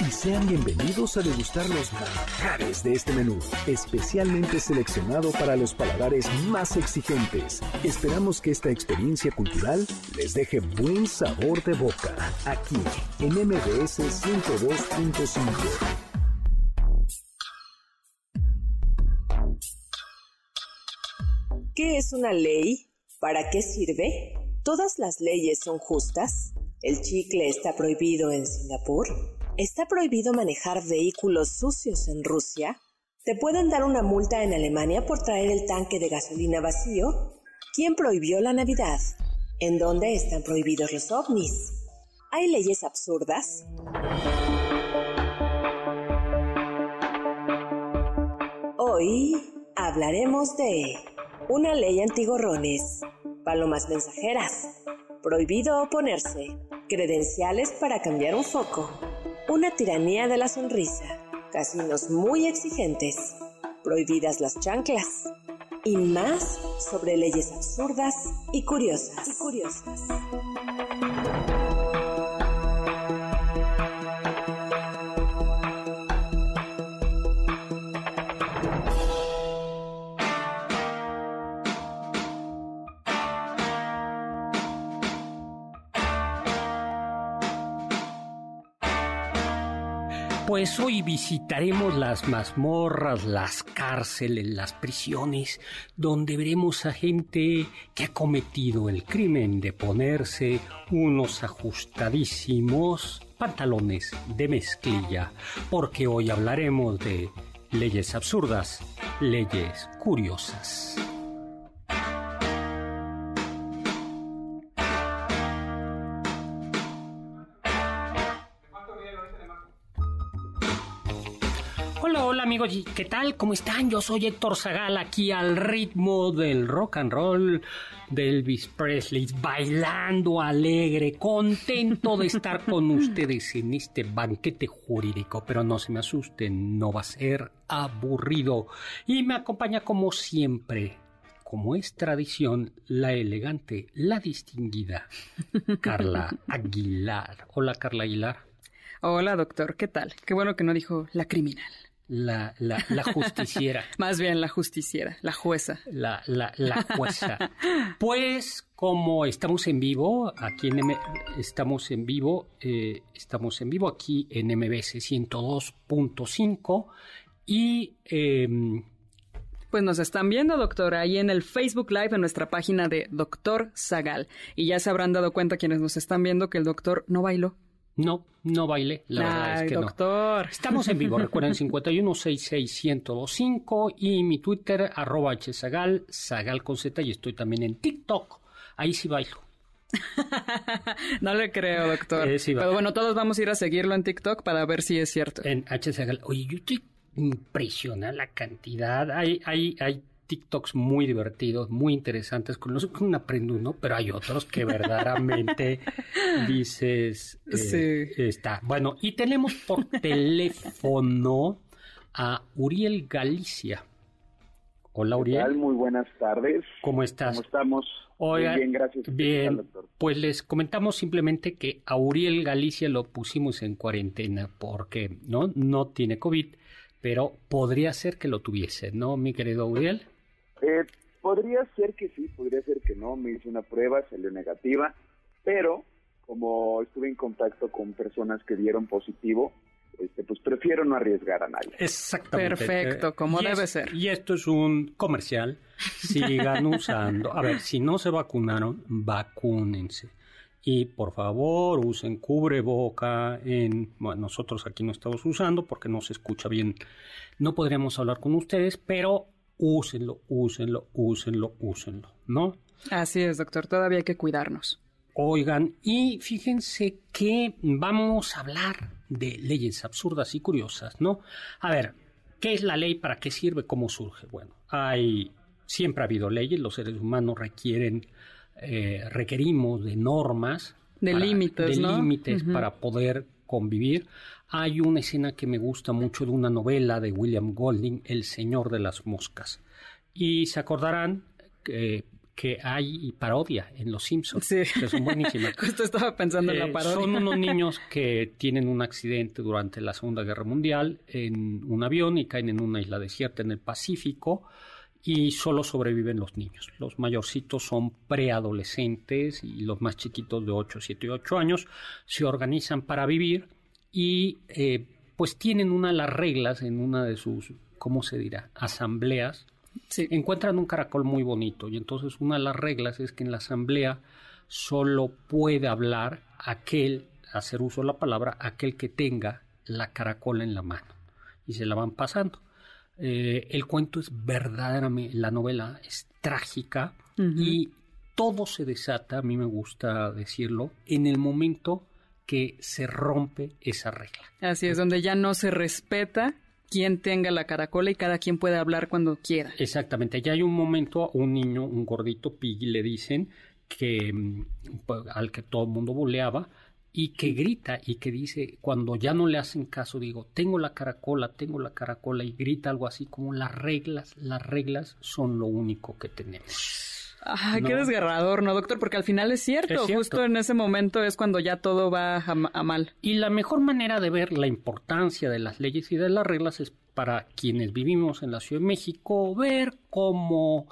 y sean bienvenidos a degustar los manjares de este menú, especialmente seleccionado para los paladares más exigentes. Esperamos que esta experiencia cultural les deje buen sabor de boca, aquí en MBS 102.5. ¿Qué es una ley? ¿Para qué sirve? ¿Todas las leyes son justas? ¿El chicle está prohibido en Singapur? ¿Está prohibido manejar vehículos sucios en Rusia? ¿Te pueden dar una multa en Alemania por traer el tanque de gasolina vacío? ¿Quién prohibió la Navidad? ¿En dónde están prohibidos los ovnis? ¿Hay leyes absurdas? Hoy hablaremos de una ley antigorrones, palomas mensajeras, prohibido oponerse, credenciales para cambiar un foco, una tiranía de la sonrisa, casinos muy exigentes, prohibidas las chanclas y más sobre leyes absurdas y curiosas. Y curiosas. Pues hoy visitaremos las mazmorras, las cárceles, las prisiones, donde veremos a gente que ha cometido el crimen de ponerse unos ajustadísimos pantalones de mezclilla, porque hoy hablaremos de leyes absurdas, leyes curiosas. Amigos, ¿qué tal? ¿Cómo están? Yo soy Héctor Zagal, aquí al ritmo del rock and roll de Elvis Presley, bailando alegre, contento de estar con ustedes en este banquete jurídico, pero no se me asusten, no va a ser aburrido. Y me acompaña como siempre, como es tradición, la elegante, la distinguida Carla Aguilar. Hola Carla Aguilar. Hola doctor, ¿qué tal? Qué bueno que no dijo la criminal la, la, la justiciera. Más bien la justiciera, la jueza. La, la, la jueza. Pues como estamos en vivo, aquí en estamos en vivo, eh, estamos en vivo aquí en MBS 102.5 y... Em, pues nos están viendo, doctor, ahí en el Facebook Live en nuestra página de Doctor Zagal. Y ya se habrán dado cuenta quienes nos están viendo que el doctor no bailó, no, no baile, la verdad es que doctor. Estamos en vivo, recuerden 5166125 y mi Twitter arroba hzagal, zagal con z y estoy también en TikTok, ahí sí bailo. no le creo, doctor. Eh, Pero bueno, todos vamos a ir a seguirlo en TikTok para ver si es cierto. En hzagal. Oye, yo estoy impresiona la cantidad. Hay, hay, hay TikToks muy divertidos, muy interesantes, con los que uno aprende uno, pero hay otros que verdaderamente dices, eh, está. Bueno, y tenemos por teléfono a Uriel Galicia. Hola, Uriel. Muy buenas tardes. ¿Cómo estás? ¿Cómo estamos? muy bien, gracias. Bien, pues les comentamos simplemente que a Uriel Galicia lo pusimos en cuarentena porque no, no tiene COVID, pero podría ser que lo tuviese, ¿no, mi querido Uriel? Eh, podría ser que sí, podría ser que no. Me hice una prueba, salió negativa, pero como estuve en contacto con personas que dieron positivo, este, pues prefiero no arriesgar a nadie. Exactamente. Perfecto, Eh, como y debe es- ser. Y esto es un comercial. Sigan usando. A ver, si no se vacunaron, vacúnense. Y por favor, usen cubreboca. En, bueno, nosotros aquí no estamos usando porque no se escucha bien. No podríamos hablar con ustedes, pero úsenlo, úsenlo, úsenlo, úsenlo, ¿no? Así es, doctor. Todavía hay que cuidarnos. Oigan, y fíjense que vamos a hablar de leyes absurdas y curiosas, ¿no? A ver, ¿qué es la ley? ¿Para qué sirve? ¿Cómo surge? Bueno, hay, siempre ha habido leyes, los seres humanos requieren, eh, requerimos de normas. De límites, De ¿no? límites para poder convivir. Hay una escena que me gusta mucho de una novela de William Golding, El Señor de las Moscas. Y se acordarán que, que hay parodia en Los Simpsons, Sí. que son buenísimas. Justo estaba pensando en Eh, la parodia. son unos niños que tienen un accidente durante la Segunda Guerra Mundial en un avión y caen en una isla desierta en el Pacífico y solo sobreviven los niños. Los mayorcitos son preadolescentes y los más chiquitos de 8, 7 y 8 años se organizan para vivir y eh, pues tienen una de las reglas en una de sus, ¿cómo se dirá? Asambleas Sí. encuentran un caracol muy bonito y entonces una de las reglas es que en la asamblea solo puede hablar aquel, hacer uso de la palabra, aquel que tenga la caracola en la mano y se la van pasando. Eh, el cuento es verdaderamente, la novela es trágica y todo se desata, a mí me gusta decirlo, en el momento que se rompe esa regla. Así es, donde ya no se respeta quien tenga la caracola y cada quien puede hablar cuando quiera. Exactamente, ya hay un momento, a un niño, un gordito Piggy, le dicen que mm, pues, al que todo el mundo boleaba y que grita y que dice, cuando ya no le hacen caso, digo, tengo la caracola, tengo la caracola y grita algo así como las reglas, las reglas son lo único que tenemos. Ah, qué desgarrador, ¿no, doctor? Porque al final es cierto, Es cierto. justo en ese momento es cuando ya todo va a mal. Y la mejor manera de ver la importancia de las leyes y de las reglas es para quienes vivimos en la Ciudad de México, ver cómo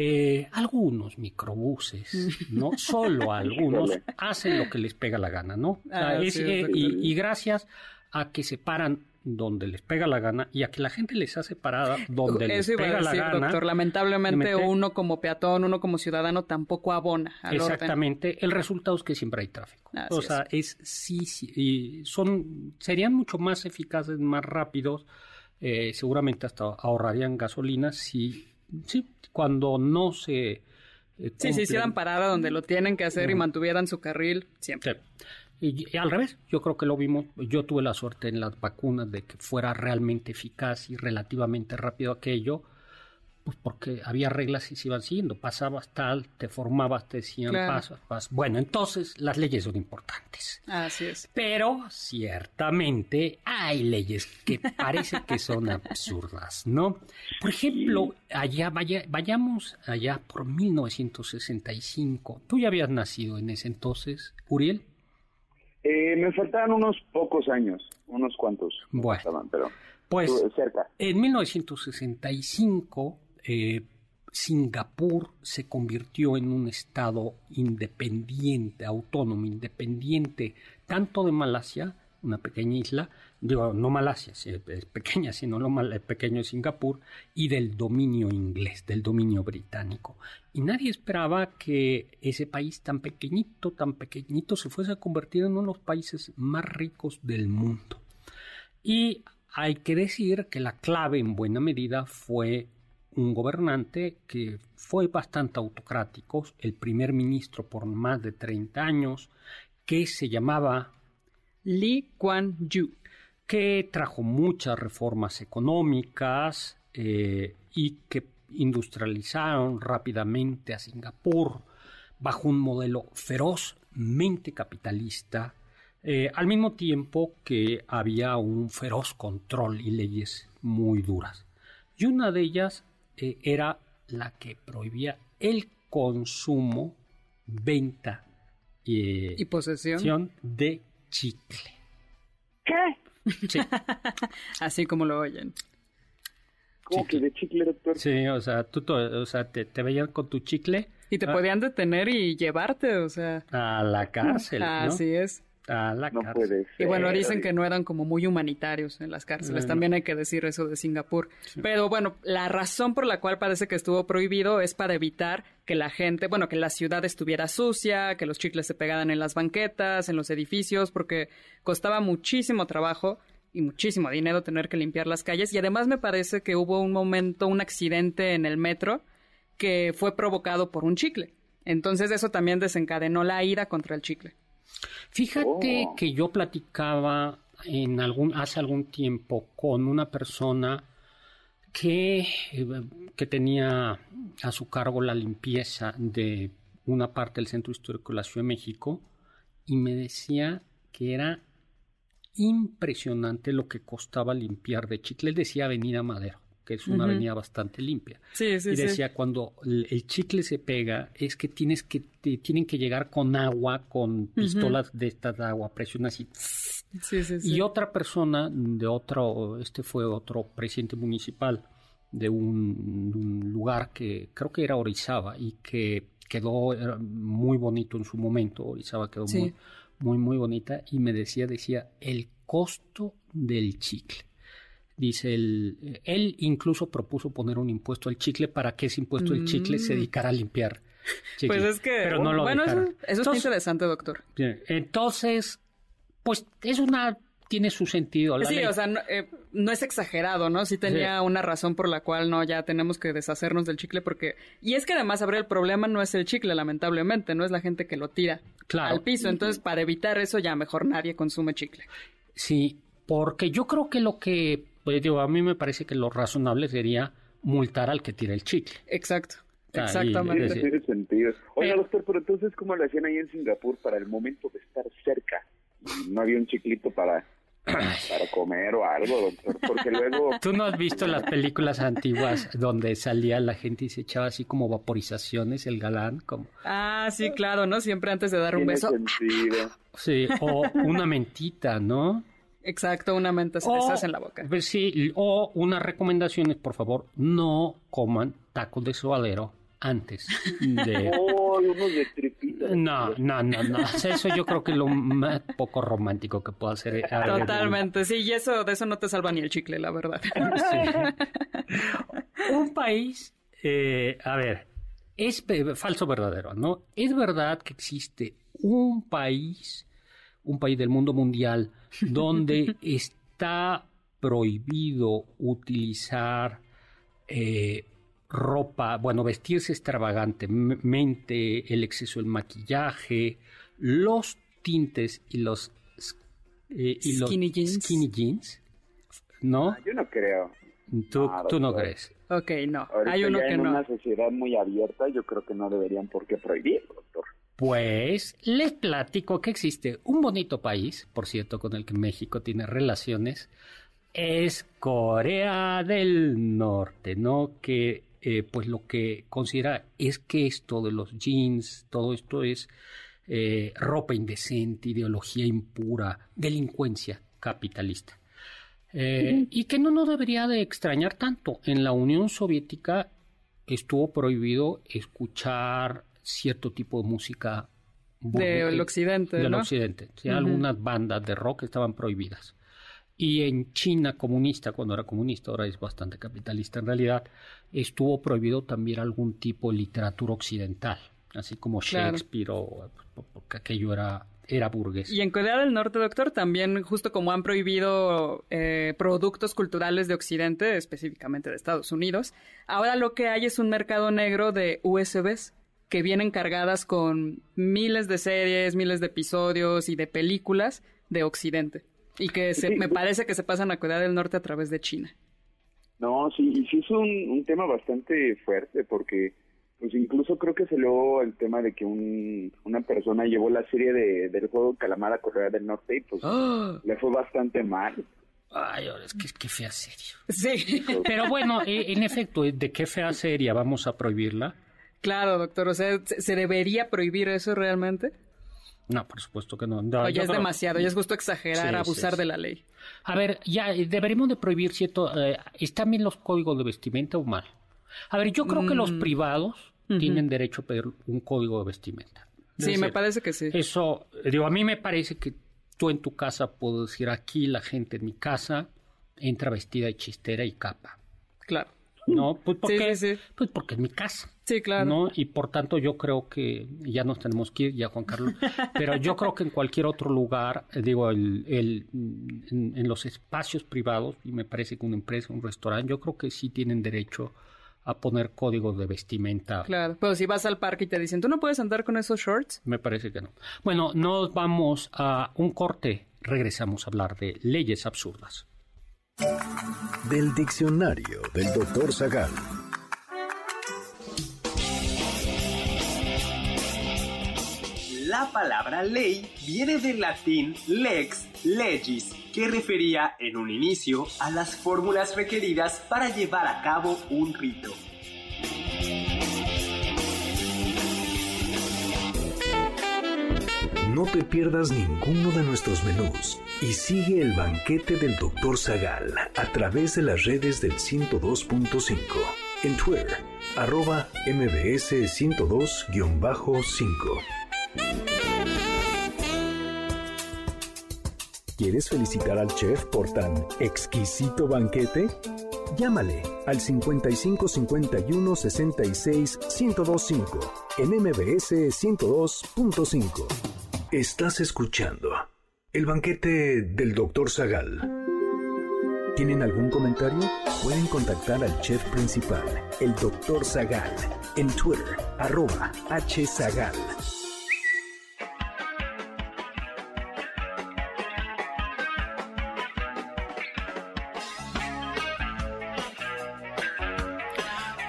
eh, algunos microbuses, no solo algunos, hacen lo que les pega la gana, ¿no? O sea, Ah, es, sí, eh, y, y gracias a que se paran donde les pega la gana y a que la gente les hace parada donde les iba pega a la decir, gana. doctor. Lamentablemente uno como peatón, uno como ciudadano tampoco abona al orden. Exactamente, el resultado es que siempre hay tráfico. Así o sea, es sí, sí, y son serían mucho más eficaces, más rápidos, eh, seguramente hasta ahorrarían gasolina si sí, cuando no se eh, Sí, hicieran parada donde lo tienen que hacer y mantuvieran su carril siempre. Sí. Y, y al revés, yo creo que lo vimos, yo tuve la suerte en las vacunas de que fuera realmente eficaz y relativamente rápido aquello, pues porque había reglas y se iban siguiendo, pasabas tal, te formabas, te decían Claro. pasos, pasos. Bueno, entonces las leyes son importantes. Así es. Pero ciertamente hay leyes que parece que son absurdas, ¿no? Por ejemplo, allá vaya, vayamos allá por 1965. Tú ya habías nacido en ese entonces, Uriel. Eh, me faltaban unos pocos años, unos cuantos. Bueno. faltaban, pero Pues cerca. en 1965 eh, Singapur se convirtió en un estado independiente, autónomo, independiente, tanto de Malasia, una pequeña isla, digo, no Malasia, es pequeña, sino lo mal- pequeño Singapur, y del dominio inglés, del dominio británico. Y nadie esperaba que ese país tan pequeñito, tan pequeñito, se fuese a convertir en uno de los países más ricos del mundo. Y hay que decir que la clave en buena medida fue un gobernante que fue bastante autocrático, el primer ministro por más de 30 años, que se llamaba, Lee Kuan Yew. que trajo muchas reformas económicas eh, y que industrializaron rápidamente a Singapur bajo un modelo ferozmente capitalista, eh, al mismo tiempo que había un feroz control y leyes muy duras. Y una de ellas eh, era la que prohibía el consumo, venta eh, Y posesión. de chicle. ¿Qué? Sí, Así como lo oyen. ¿Cómo Chicle. que de chicle, doctor? sí, o sea, tú to- o sea, te, te veían con tu chicle Y te Ah. podían detener y llevarte, o sea. a la cárcel, ¿no? Así es. A la No cárcel. puede ser. Y bueno, dicen que no eran como muy humanitarios en las cárceles. Bueno. También hay que decir eso de Singapur. Pero bueno, la razón por la cual parece que estuvo prohibido es para evitar que la gente, bueno, que la ciudad estuviera sucia, que los chicles se pegaran en las banquetas, en los edificios, porque costaba muchísimo trabajo y muchísimo dinero tener que limpiar las calles. Y además me parece que hubo un momento, un accidente en el metro que fue provocado por un chicle. Entonces eso también desencadenó la ira contra el chicle. Fíjate Oh. que yo platicaba en algún, hace algún tiempo con una persona que, eh, que tenía a su cargo la limpieza de una parte del centro histórico de la Ciudad de México y me decía que era impresionante lo que costaba limpiar de chicle. Él decía Avenida Madero, que es una avenida bastante limpia. Sí, sí, y sí. decía cuando el, chicle se pega es que tienes que te- tienen que llegar con agua, con pistolas de estas de agua, presión así. Sí, sí, sí. Y otra persona de otro, este fue otro presidente municipal de un, un lugar que creo que era Orizaba y que quedó muy bonito en su momento. Orizaba quedó muy, muy, muy bonita y me decía, decía, el costo del chicle. Dice, él, él incluso propuso poner un impuesto al chicle para que ese impuesto del chicle se Mm. dedicara a limpiar. chicle. Pues es que, Pero no lo bueno, eso, eso Entonces, interesante, doctor. Bien, Entonces, pues es una, tiene su sentido. La Sí, ley. o sea, no, eh, no es exagerado, ¿no? Sí tenía Sí. una razón por la cual no, ya tenemos que deshacernos del chicle porque... Y es que además, Abril, el problema no es el chicle, lamentablemente, no es la gente que lo tira Claro. al piso. Entonces, para evitar eso, ya mejor nadie consume chicle. Sí, porque yo creo que lo que, pues digo, a mí me parece que lo razonable sería multar al que tira el chicle. Exacto, Ah, exactamente. Tiene sentido. Oiga, Eh. doctor, pero entonces, ¿cómo lo hacían ahí en Singapur para el momento de estar cerca? No había un chiclito para, para comer o algo, doctor, porque luego... ¿Tú no has visto las películas antiguas donde salía la gente y se echaba así como vaporizaciones, el galán? Como, Ah, sí, claro, ¿no? Siempre antes de dar un Tiene beso. sentido. sí, o una mentita, ¿no? Exacto, una menta se les hace en la boca. pues sí, o unas recomendaciones, por favor, no coman tacos de suadero antes de... Oh, unos de tripita. No, no, no, no. Eso yo creo que es lo más poco romántico que puedo hacer. eh, Totalmente, sí, y eso, de eso no te salva ni el chicle, la verdad. Sí. Un país, eh, a ver, es pe- falso o verdadero, ¿no? Es verdad que existe un país, un país del mundo mundial, donde está prohibido utilizar eh, ropa, bueno, vestirse extravagantemente, el exceso del maquillaje, los tintes y los, eh, y los Skinny jeans. skinny jeans, ¿no? Yo no creo. Tú, Ah, tú no doctor. crees. ok, no, Ahorita hay uno ya que en no. una sociedad muy abierta, yo creo que no deberían por qué prohibirlo, doctor. Pues les platico que existe un bonito país, por cierto, con el que México tiene relaciones, es Corea del Norte, ¿no? Que eh, pues lo que considera es que esto de los jeans, todo esto es eh, ropa indecente, ideología impura, delincuencia capitalista. Eh, Y que no nos debería de extrañar tanto. En la Unión Soviética estuvo prohibido escuchar cierto tipo de música Del burguesa- occidente, del ¿no? occidente. Sí. Algunas bandas de rock estaban prohibidas. Y en China comunista, cuando era comunista, ahora es bastante capitalista en realidad, estuvo prohibido también algún tipo de literatura occidental, así como Claro. Shakespeare o porque aquello era, era burgués. Y en Corea del Norte, doctor, también, justo como han prohibido eh, productos culturales de Occidente, específicamente de Estados Unidos, ahora lo que hay es un mercado negro de USBs que vienen cargadas con miles de series, miles de episodios y de películas de Occidente. Y que se- Sí, me parece que se pasan a Corea del Norte a través de China. No, sí, y sí es un, un tema bastante fuerte porque pues incluso creo que salió el tema de que un, una persona llevó la serie de, del juego Calamar a Corea del Norte y pues ¡Ah! le fue bastante mal. Ay, ahora es que, que fea serio. Sí, Pero bueno, eh, en efecto, ¿de qué fea seria vamos a prohibirla? Claro, doctor. O sea, ¿se debería prohibir eso realmente? No, por supuesto que no. No, O yo ya es creo- demasiado, ya es justo exagerar, Sí, abusar sí, sí. de la ley. A ver, ya eh, deberíamos de prohibir cierto... eh, ¿Están bien los códigos de vestimenta o mal? A ver, yo creo que los Mm. privados tienen derecho a pedir un código de vestimenta. Es Sí, me parece que sí. Eso, eh, digo, a mí me parece que tú en tu casa puedo decir aquí la gente en mi casa entra vestida de chistera y capa. Claro. No, pues porque, Sí, sí, sí. Pues porque es mi casa. Sí, claro. ¿no? Y por tanto yo creo que ya nos tenemos que ir, ya Juan Carlos, pero yo creo que en cualquier otro lugar, eh, digo, el, el, en, en los espacios privados, y me parece que una empresa, un restaurante, yo creo que sí tienen derecho a poner códigos de vestimenta. Claro. Pero si vas al parque y te dicen, ¿tú no puedes andar con esos shorts? Me parece que no. Bueno, nos vamos a un corte. Regresamos a hablar de leyes absurdas. Del diccionario del doctor Zagal. La palabra ley viene del latín lex legis, que refería en un inicio a las fórmulas requeridas para llevar a cabo un rito. No te pierdas ninguno de nuestros menús y sigue el banquete del Dr. Zagal a través de las redes del 102.5. En Twitter, arroba mbs 102-5. ¿Quieres felicitar al chef por tan exquisito banquete? Llámale al 55 51 66 1025 en MBS 102.5. Estás escuchando el banquete del Dr. Zagal. ¿Tienen algún comentario? Pueden contactar al chef principal, el Dr. Zagal, en Twitter, arroba hzagal.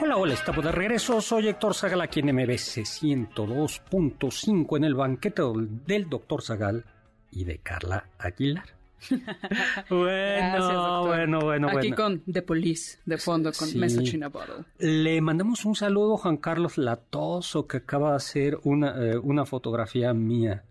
Hola, hola, estamos de regreso. Soy Héctor Zagal aquí en MBC 102.5 en el banquete del Dr. Zagal y de Carla Aguilar. bueno, Gracias, doctor. bueno, bueno, Aquí bueno. con The Police, de fondo, con Sí. Message in a Bottle. Le mandamos un saludo a Juan Carlos Latoso que acaba de hacer una, eh, una fotografía mía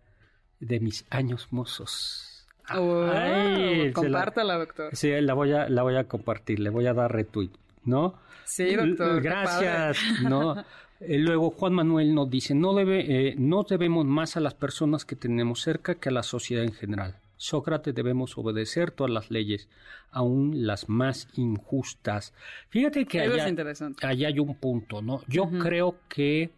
de mis años mozos. Oh, Ay, la- compártala, doctor. Sí, la voy a, la voy a compartir, le voy a dar retweet, ¿no? Sí, doctor. Gracias. ¿no? Eh, luego Juan Manuel nos dice, no, debe, eh, no debemos más a las personas que tenemos cerca que a la sociedad en general. Sócrates debemos obedecer todas las leyes, aun las más injustas. Fíjate que allá, allá hay un punto, ¿no? Yo creo que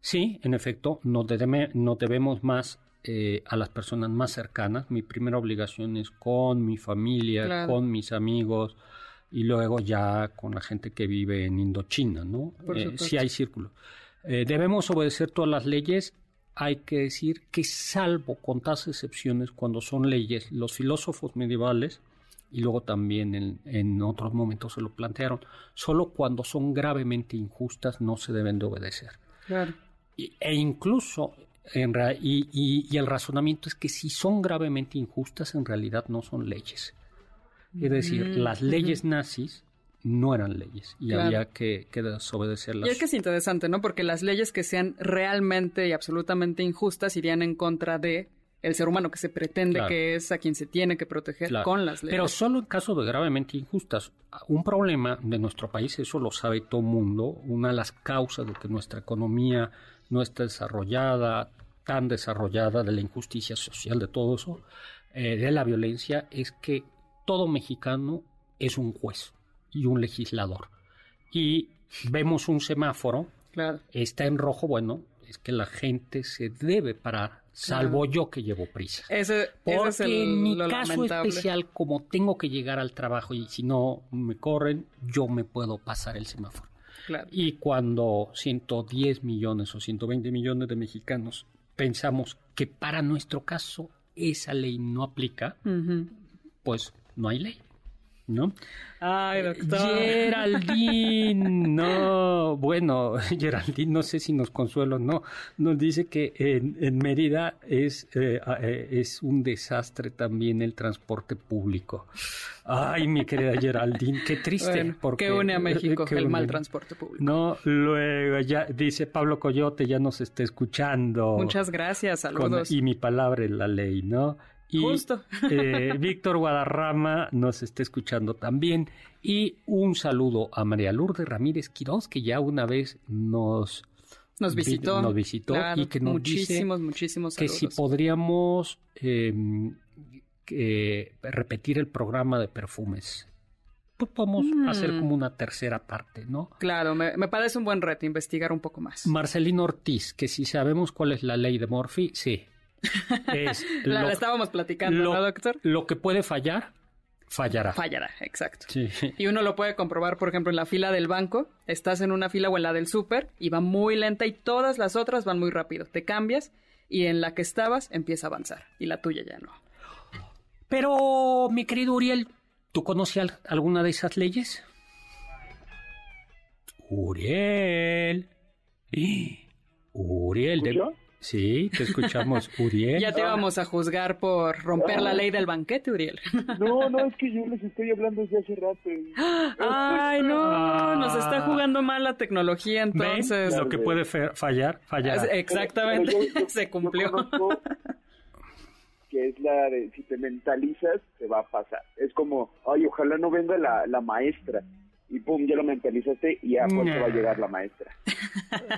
sí, en efecto, nos, debeme- nos debemos más eh, a las personas más cercanas. Mi primera obligación es con mi familia, Claro. con mis amigos y luego ya con la gente que vive en Indochina, ¿no? Eh, sí hay círculos. Eh, debemos obedecer todas las leyes. Hay que decir que salvo contadas excepciones cuando son leyes, los filósofos medievales y luego también en, en otros momentos se lo plantearon, solo cuando son gravemente injustas no se deben de obedecer. Claro. Y- e incluso, en y, y- y el razonamiento es que si son gravemente injustas, en realidad no son leyes. Es decir, Mm, las leyes nazis no eran leyes y Claro. había que, que desobedecerlas. Y es que es interesante, ¿no? Porque las leyes que sean realmente y absolutamente injustas irían en contra de el ser humano que se pretende Claro. que es a quien se tiene que proteger Claro. con las leyes. Pero solo en caso de gravemente injustas. Un problema de nuestro país, eso lo sabe todo el mundo, una de las causas de que nuestra economía no está desarrollada, tan desarrollada, de la injusticia social, de todo eso, eh, de la violencia, es que todo mexicano es un juez y un legislador. Y vemos un semáforo, Claro. está en rojo, bueno, es que la gente se debe parar, salvo yo que llevo prisa. Ese, ese Porque es el, en mi caso lamentable. especial, como tengo que llegar al trabajo y si no me corren, yo me puedo pasar el semáforo. Claro. Y cuando 110 millones o 120 millones de mexicanos pensamos que para nuestro caso esa ley no aplica, pues no hay ley, ¿no? Ay, doctor. Geraldine, no, bueno, Geraldine, no sé si nos consuela o no, nos dice que en, en Mérida es, eh, eh, es un desastre también el transporte público. Ay, mi querida Geraldine, qué triste. Bueno, porque, que une a México que el une- mal transporte público. No, luego ya dice Pablo Coyote, ya nos está escuchando. Muchas gracias, Con- saludos. y mi palabra es la ley, ¿no? Y, Justo. eh, Víctor Guadarrama nos está escuchando también. Y un saludo a María Lourdes Ramírez Quirós, que ya una vez nos, Nos vi- visitó. nos visitó Claro, y que nos muchísimos, dice muchísimos que si podríamos eh, eh, repetir el programa de perfumes. Pues podemos hacer como una tercera parte, ¿no? Claro, me, me parece un buen reto investigar un poco más. Marcelino Ortiz, que si sabemos cuál es la ley de Morphy, sí. Es la, la estábamos platicando, lo, ¿no, doctor? Lo que puede fallar, fallará. Fallará, exacto. Sí. Y uno lo puede comprobar, por ejemplo, en la fila del banco. Estás en una fila o en la del súper y va muy lenta y todas las otras van muy rápido. Te cambias y en la que estabas empieza a avanzar y la tuya ya no. Pero, mi querido Uriel, ¿tú conoces al- alguna de esas leyes? Uriel. Uriel. de-. Sí, te escuchamos, Uriel. Ya te vamos a juzgar por romper la ley del banquete, Uriel. No, no, es que yo les estoy hablando desde hace rato. Ay, no, nos está jugando mal la tecnología ¿Ven? entonces. Lo que puede fallar, fallará. Exactamente, Pero yo- yo- se cumplió. que es la de si te mentalizas, te va a pasar. Es como, ay, ojalá no venga la, la maestra. Y pum, ya lo mentalizaste y ya pues te va a llegar la maestra.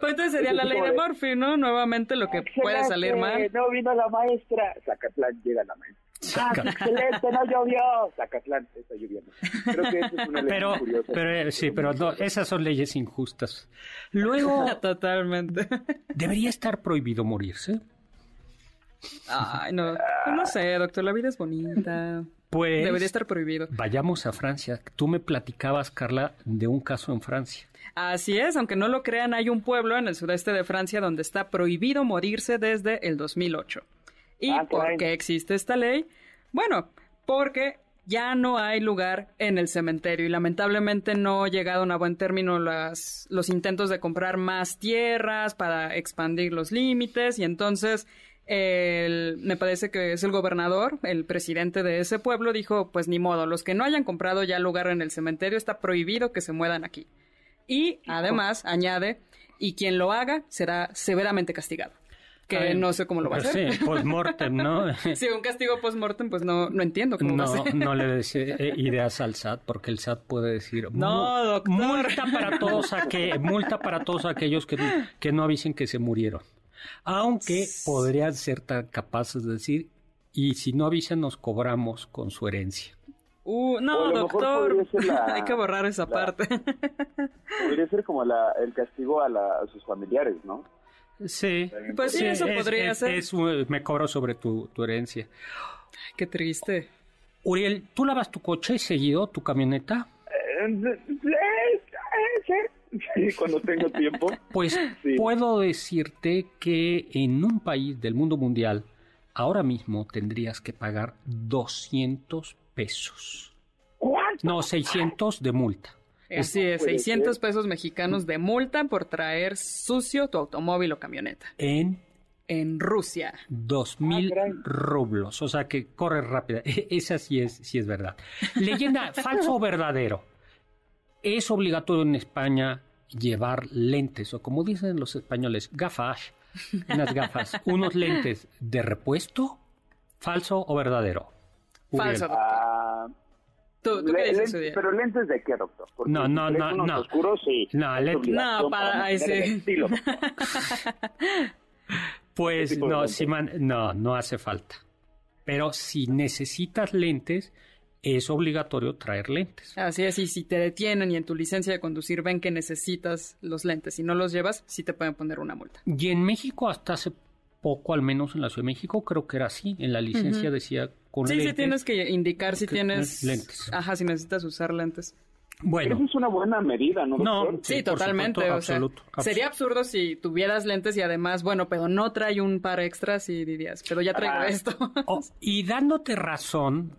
Pues entonces sería la ley de Murphy, ¿no? Nuevamente lo que puede salir mal. No vino la maestra. Zacatlán, llega la maestra. Ah, Saca- excelente, no llovió. Zacatlán, está lloviendo. Creo que eso es una ley Pero, curiosa. pero eh, sí, pero no, esas son leyes injustas. Luego, Totalmente. ¿debería estar prohibido morirse? Ay, no. Pues no sé, doctor, la vida es bonita. Pues Debería estar prohibido. vayamos a Francia. Tú me platicabas, Carla, de un caso en Francia. Así es, aunque no lo crean, hay un pueblo en el sureste de Francia donde está prohibido morirse desde el 2008. ¿Y Ah, por qué existe esta ley? Bueno, porque ya no hay lugar en el cementerio y lamentablemente no llegaron a buen término las, los intentos de comprar más tierras para expandir los límites y entonces el- me parece que es el gobernador, el presidente de ese pueblo, dijo, pues ni modo, los que no hayan comprado ya lugar en el cementerio está prohibido que se mueran aquí. Y además añade, y quien lo haga será severamente castigado. Que Ay, no sé cómo lo va a pues hacer. Sí, post-mortem, ¿no? Si un castigo post-mortem, pues no, no entiendo cómo va a No, ser. no le des eh, ideas al SAT porque el SAT puede decir No, "Mu- doctor". multa para todos aqu- multa para todos aquellos que, que no avisen que se murieron. Aunque podrían ser tan capaces de decir y si no avisan nos cobramos con su herencia. Uh, no, doctor. la- Hay que borrar esa la- parte. Podría ser como la, el castigo a, la- a sus familiares, ¿no? Sí. Pues sí, eso es- podría es- ser. es me cobro sobre tu, tu herencia. Qué triste. Uriel, ¿tú lavas tu coche seguido, tu camioneta? Eh, eh, sí, sí, cuando tengo tiempo. Pues Sí. puedo decirte que en un país del mundo mundial, ahora mismo tendrías que pagar 200 pesos. ¿Cuánto? No, 600 de multa. Es, puede 600 ser. pesos mexicanos de multa por traer sucio tu automóvil o camioneta. En En Rusia. 2000 Ah, rublos. O sea que corre rápida. Esa sí es, sí es verdad. Leyenda, falso o verdadero. Es obligatorio en España llevar lentes, o como dicen los españoles, gafas, unas gafas, unos lentes de repuesto, falso o verdadero. Uriel. Falso, doctor. Ah, ¿Tú, tú qué dices, lentes- pero lentes de qué, doctor? Porque No, no, no, no. oscuros, sí. No, es lentes- No, para- sí. estilo. Pues ¿Qué tipo de no, si man- no, no hace falta. Pero si necesitas lentes, es obligatorio traer lentes. Así es, y si te detienen y en tu licencia de conducir ven que necesitas los lentes y no los llevas, sí te pueden poner una multa. Y en México, hasta hace poco, al menos en la Ciudad de México, creo que era así. En la licencia decía con Sí, lentes. sí tienes que indicar si tienes lentes. Ajá, si necesitas usar lentes. Pero Bueno, eso es una buena medida, ¿no, No, doctor? Sí, totalmente. supuesto, o sea, absoluto, absoluto. sería absurdo si tuvieras lentes y además, bueno, pero no trae un par extras y dirías, pero ya traigo Ah. esto. oh, y dándote razón,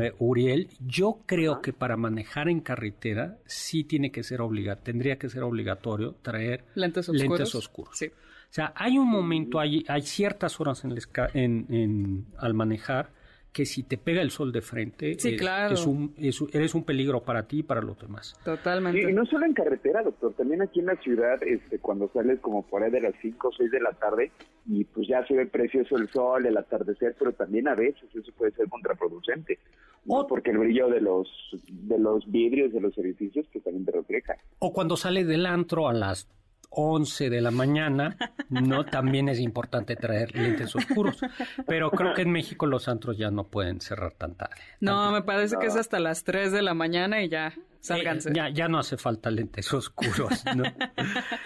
eh, Uriel, yo creo que para manejar en carretera sí tiene que ser obligatorio, tendría que ser obligatorio traer lentes oscuros. lentes oscuros. Sí. O sea, hay un momento, hay, hay ciertas horas en- al manejar que si te pega el sol de frente, Sí, es- claro. es un- es eres un peligro para ti y para los demás. Totalmente. Sí, y no solo en carretera, doctor, también aquí en la ciudad, este, cuando sales como por ahí de las 5 o 6 de la tarde, y pues ya se ve precioso el sol, el atardecer, pero también a veces eso puede ser contraproducente, ¿no? O- porque el brillo de los de los vidrios de los edificios que también te refleja. O cuando sale del antro a las 11 de la mañana, no también es importante traer lentes oscuros. Pero creo que en México los antros ya no pueden cerrar tan tarde. No, me parece que es hasta las 3 de la mañana y ya, sálganse. Eh, ya, ya no hace falta lentes oscuros, ¿no?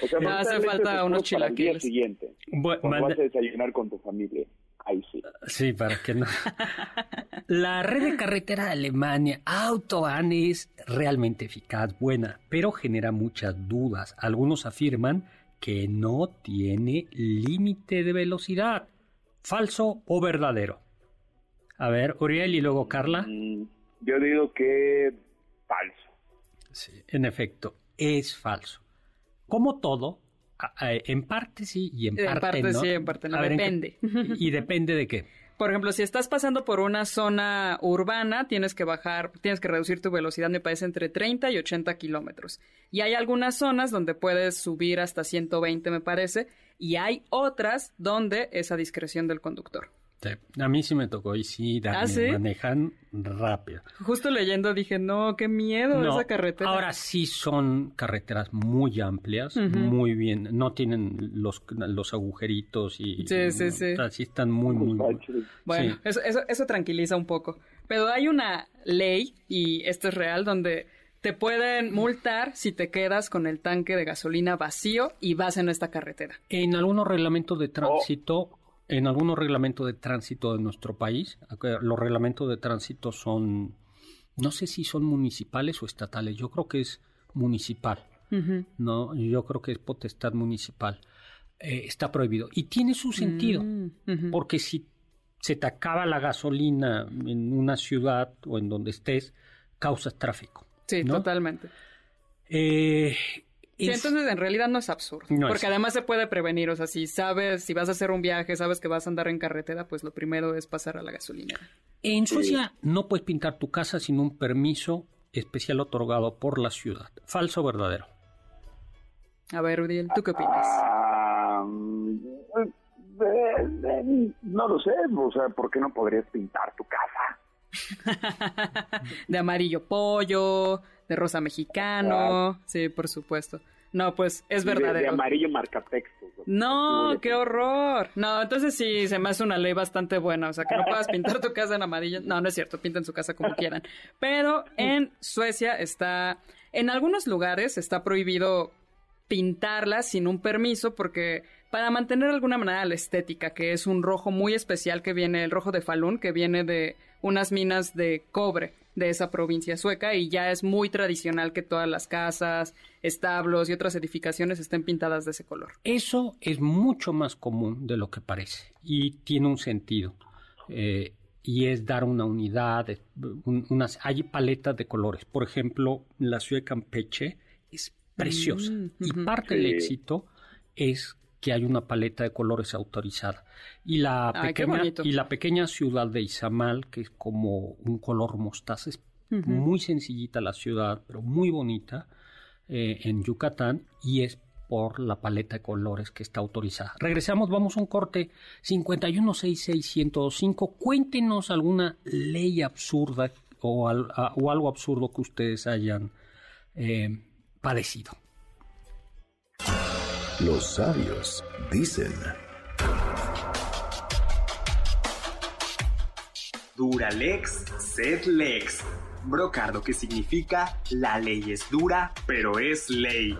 O sea, No hace falta unos oscuros para el día chilaquiles. siguiente. Bu- Cuando manda- vas a desayunar con tu familia. Ahí sí. Sí, para que no. La red de carretera de Alemania, Autobahn, es realmente eficaz, buena, pero genera muchas dudas. Algunos afirman que no tiene límite de velocidad. ¿Falso o verdadero? A ver, Uriel y luego Carla. Mm, Yo digo que falso. Sí, en efecto, es falso. Como todo, en parte sí y en En parte, parte no. sí, en parte no, A ver, ¿en qué- depende. ¿Y depende de qué? Por ejemplo, si estás pasando por una zona urbana, tienes que bajar, tienes que reducir tu velocidad, me parece, entre 30 y 80 kilómetros. Y hay algunas zonas donde puedes subir hasta 120, me parece, y hay otras donde es a discreción del conductor. Sí, A mí sí me tocó y sí, ¿Ah, sí? manejan rápido. Justo leyendo dije, no, qué miedo No, esa carretera. Ahora sí son carreteras muy amplias, muy bien. No tienen los, los agujeritos y... Sí, sí, sí. o sea, sí están muy, muy... muy- Bueno, sí. eso, eso, eso tranquiliza un poco. Pero hay una ley, y esto es real, donde te pueden multar si te quedas con el tanque de gasolina vacío y vas en esta carretera. En algunos reglamentos de tránsito, en algunos reglamentos de tránsito de nuestro país, los reglamentos de tránsito son, no sé si son municipales o estatales, yo creo que es municipal, no, yo creo que es potestad municipal, Eh, está prohibido y tiene su sentido, Mm, porque si se te acaba la gasolina en una ciudad o en donde estés, causas tráfico. Sí, ¿no? totalmente. Eh, Sí, es- entonces en realidad no es absurdo. No es. porque además se puede prevenir. O sea, si sabes, si vas a hacer un viaje, sabes que vas a andar en carretera, pues lo primero es pasar a la gasolinera. En Suecia no puedes pintar tu casa sin un permiso especial otorgado por la ciudad. ¿Falso o verdadero? A ver, Uriel, ¿tú qué opinas? Ah, mm, eh, eh, no lo sé, o sea, ¿por qué no podrías pintar tu casa? de amarillo pollo, de rosa mexicano. Sí, por supuesto. No, pues es De- De, verdadero. amarillo marcatexto. No, qué horror. No, entonces sí, se me hace una ley bastante buena. O sea, que no puedas pintar tu casa en amarillo. No, no es cierto, pinten su casa como quieran. Pero en Suecia está, en algunos lugares está prohibido pintarla sin un permiso porque para mantener de alguna manera la estética, que es un rojo muy especial que viene, el rojo de Falun, que viene de unas minas de cobre de esa provincia sueca y ya es muy tradicional que todas las casas, establos y otras edificaciones estén pintadas de ese color. Eso es mucho más común de lo que parece y tiene un sentido. Eh, y es dar una unidad, un- unas, hay paletas de colores. Por ejemplo, la ciudad de Campeche es preciosa Mm, y parte del éxito es que hay una paleta de colores autorizada. Y la, Ay, pequeña, y la pequeña ciudad de Izamal, que es como un color mostaza, es muy sencillita la ciudad, pero muy bonita, eh, en Yucatán, y es por la paleta de colores que está autorizada. Regresamos, vamos a un corte 5166105. Cuéntenos alguna ley absurda o, al- a- o algo absurdo que ustedes hayan eh, padecido. Los sabios dicen. Duralex, sed lex. Brocardo que significa la ley es dura, pero es ley.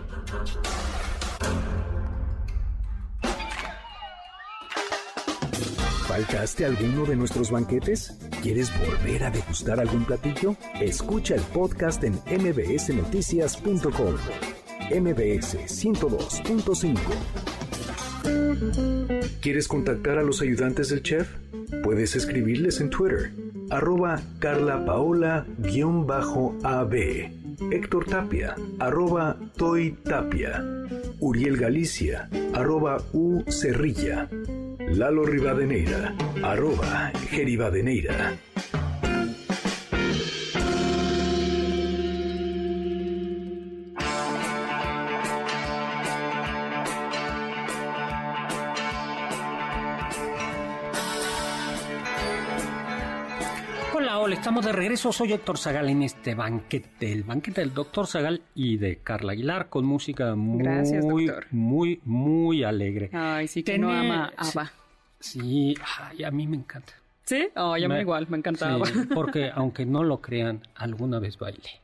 ¿Faltaste alguno de nuestros banquetes? ¿Quieres volver a degustar algún platillo? Escucha el podcast en mbsnoticias.com. MBS 102.5. ¿Quieres contactar a los ayudantes del chef? Puedes escribirles en Twitter, arroba carlapaola-ab, Héctor Tapia, arroba Toy Tapia, Uriel Galicia, arroba U Cerrilla, Lalo Rivadeneira, arroba Geribadeneira. Híjole, estamos de regreso. Soy Héctor Zagal en este banquete, el banquete del doctor Zagal y de Carla Aguilar con música muy, Gracias, muy, muy alegre. Ay, sí que no ama ABBA. Sí, ay, a mí me encanta. ¿Sí? Oh, ya me, Me- igual, me encantaba. Sí, porque aunque no lo crean, alguna vez bailé.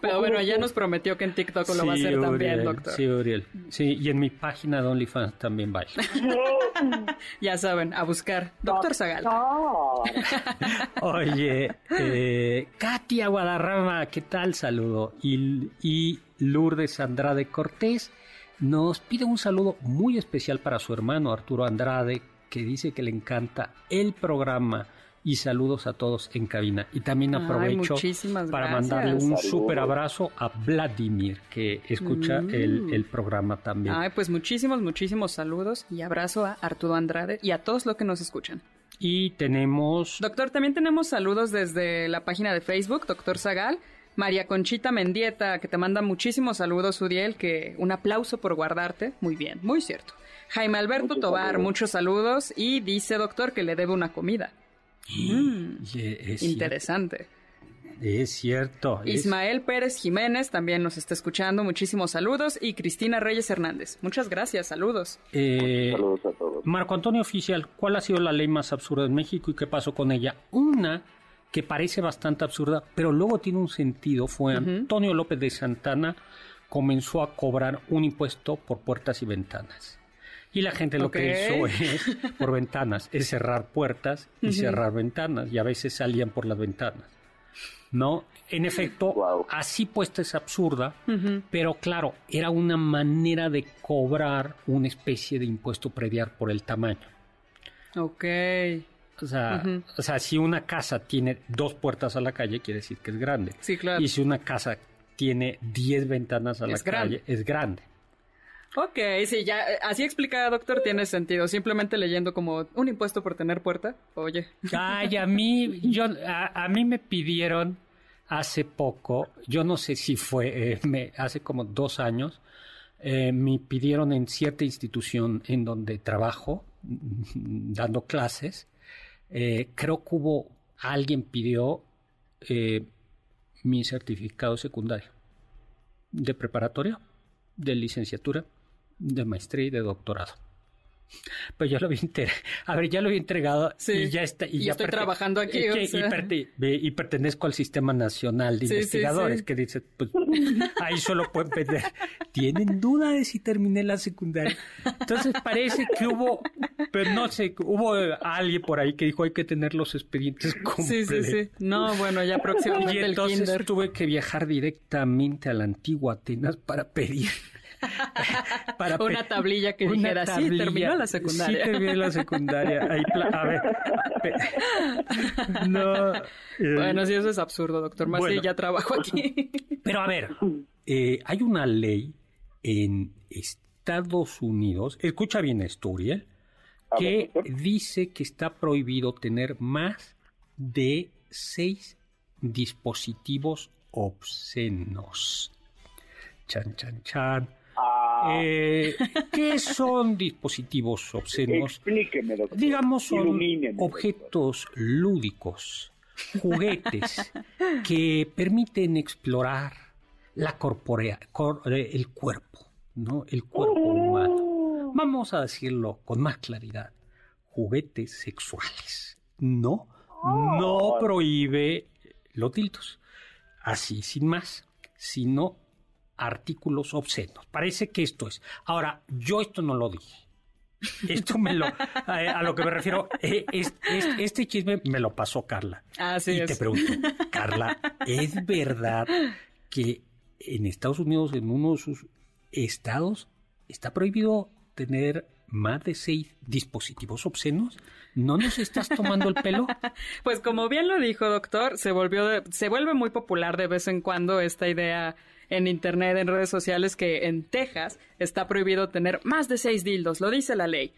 Pero bueno, ya nos prometió que en TikTok lo va a hacer también, doctor. Sí, Uriel. Sí, y en mi página de OnlyFans también bailo. Ya saben, a buscar. Doctor Zagal. Oye, eh, Katia Guadarrama, ¿qué tal? Saludo. Y, y Lourdes Andrade Cortés nos pide un saludo muy especial para su hermano Arturo Andrade, que dice que le encanta el programa. Y saludos a todos en cabina. Y también aprovecho para gracias. mandarle un Saludos. súper abrazo a Vladimir, que escucha Mm. el, el programa también. Ay, pues muchísimos, muchísimos saludos y abrazo a Arturo Andrade y a todos los que nos escuchan. Y tenemos Doctor, también tenemos saludos desde la página de Facebook, Doctor Zagal. María Conchita Mendieta, que te manda muchísimos saludos, Uriel, que un aplauso por guardarte. Muy bien, muy cierto. Jaime Alberto Muchos Tobar, saludos. muchos saludos y dice, doctor, que le debe una comida. Mm, es interesante. cierto, Es cierto. es- Ismael Pérez Jiménez también nos está escuchando. Muchísimos saludos. Y Cristina Reyes Hernández. Muchas gracias, saludos. eh, Saludos a todos. Marco Antonio Oficial, ¿cuál ha sido la ley más absurda en México y qué pasó con ella? Una que parece bastante absurda, pero luego tiene un sentido, fue Antonio López de Santana comenzó a cobrar un impuesto por puertas y ventanas. Y la gente lo que hizo es, por ventanas, es cerrar puertas y cerrar ventanas, y a veces salían por las ventanas. ¿No? En efecto, así puesta es absurda, pero claro, era una manera de cobrar una especie de impuesto predial por el tamaño. Ok. O sea, o sea, si una casa tiene dos puertas a la calle, quiere decir que es grande. Sí, claro. Y si una casa tiene 10 ventanas a la grande. calle, es grande. Ok, sí, ya, eh, así explicada, doctor, tiene sentido. Simplemente leyendo como un impuesto por tener puerta. Oye. Ay, a mí, yo, a, a mí me pidieron hace poco, yo no sé si fue, eh, me, hace como dos años, eh, me pidieron en cierta institución en donde trabajo, mm, dando clases, creo que hubo, alguien pidió mi certificado secundario de preparatoria, de licenciatura, de maestría y de doctorado. Pero ya lo había entregado. A ver, ya lo había entregado Sí, y ya está. Y, y ya estoy trabajando aquí, o y, perte- y pertenezco al Sistema Nacional de Sí, sí, Investigadores, sí. que dice, pues ahí solo pueden pedir. ¿Tienen duda de si terminé la secundaria? Entonces parece que hubo, pero no sé, hubo alguien por ahí que dijo hay que tener los expedientes Sí, completos. sí, sí. No, bueno, ya Y próximamente el entonces kinder. tuve que viajar directamente a la antigua Atenas para pedir. para Una tablilla que una dijera, sí, tablilla. terminó la secundaria. Sí, terminé la secundaria. Ahí a ver. pe- no. eh, Bueno, sí, eso es absurdo, doctor. Más Bueno. sí, ya trabajo aquí. Pero a ver, eh, hay una ley en Estados Unidos, escucha bien esto, Uriel, ver, que dice que está prohibido tener más de seis dispositivos obscenos. Chan, chan, chan. Eh, ¿Qué son dispositivos obscenos? explíqueme, doctor. Digamos, son Ilumíneme, doctor. objetos lúdicos, juguetes que permiten explorar la corporea, cor- eh, el cuerpo, ¿no? El cuerpo humano. Vamos a decirlo con más claridad. Juguetes sexuales. No, no prohíbe los tildos. Así, sin más, sino artículos obscenos. Parece que esto es. Ahora, yo esto no lo dije. Esto me lo, a, lo que me refiero, eh, es- es- este chisme me lo pasó Carla. Así y es. te pregunto, Carla, ¿es verdad que en Estados Unidos, en uno de sus estados, está prohibido tener más de seis dispositivos obscenos? ¿No nos estás tomando el pelo? Pues como bien lo dijo, doctor, se volvió de- se vuelve muy popular de vez en cuando esta idea en internet, en redes sociales, que en Texas está prohibido tener más de seis dildos, lo dice la ley.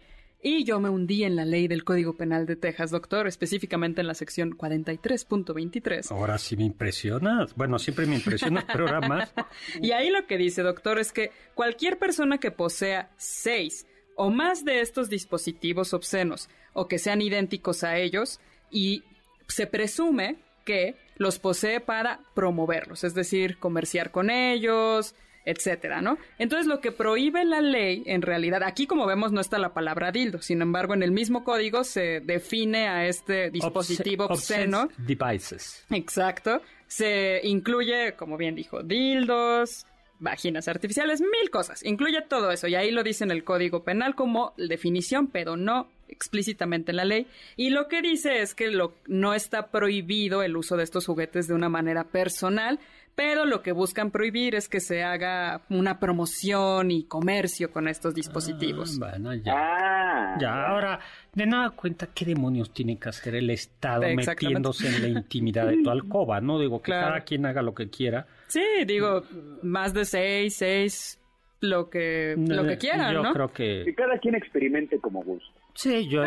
Y yo me hundí en la ley del Código Penal de Texas, doctor, específicamente en la sección 43.23. Ahora sí me impresionas. Bueno, siempre me impresionas, pero ahora más. Y ahí lo que dice, doctor, es que cualquier persona que posea seis o más de estos dispositivos obscenos o que sean idénticos a ellos y se presume que los posee para promoverlos, es decir, comerciar con ellos, etcétera, ¿no? Entonces lo que prohíbe la ley, en realidad, aquí como vemos no está la palabra dildo, sin embargo en el mismo código se define a este dispositivo obsceno. Devices. Exacto. Se incluye, como bien dijo, dildos, vaginas artificiales, mil cosas. Incluye todo eso y ahí lo dice en el Código Penal como definición, pero no explícitamente en la ley. Y lo que dice es que lo, no está prohibido el uso de estos juguetes de una manera personal, pero lo que buscan prohibir es que se haga una promoción y comercio con estos dispositivos. Ah, bueno, ya. Ah, Ya, ahora, de nada cuenta qué demonios tiene que hacer el Estado metiéndose en la intimidad de tu alcoba, ¿no? Digo, que Claro. cada quien haga lo que quiera. Sí, digo, más de seis, seis, lo que, lo que quieran, Yo ¿no? creo que... que cada quien experimente como gusta. Sí, yo,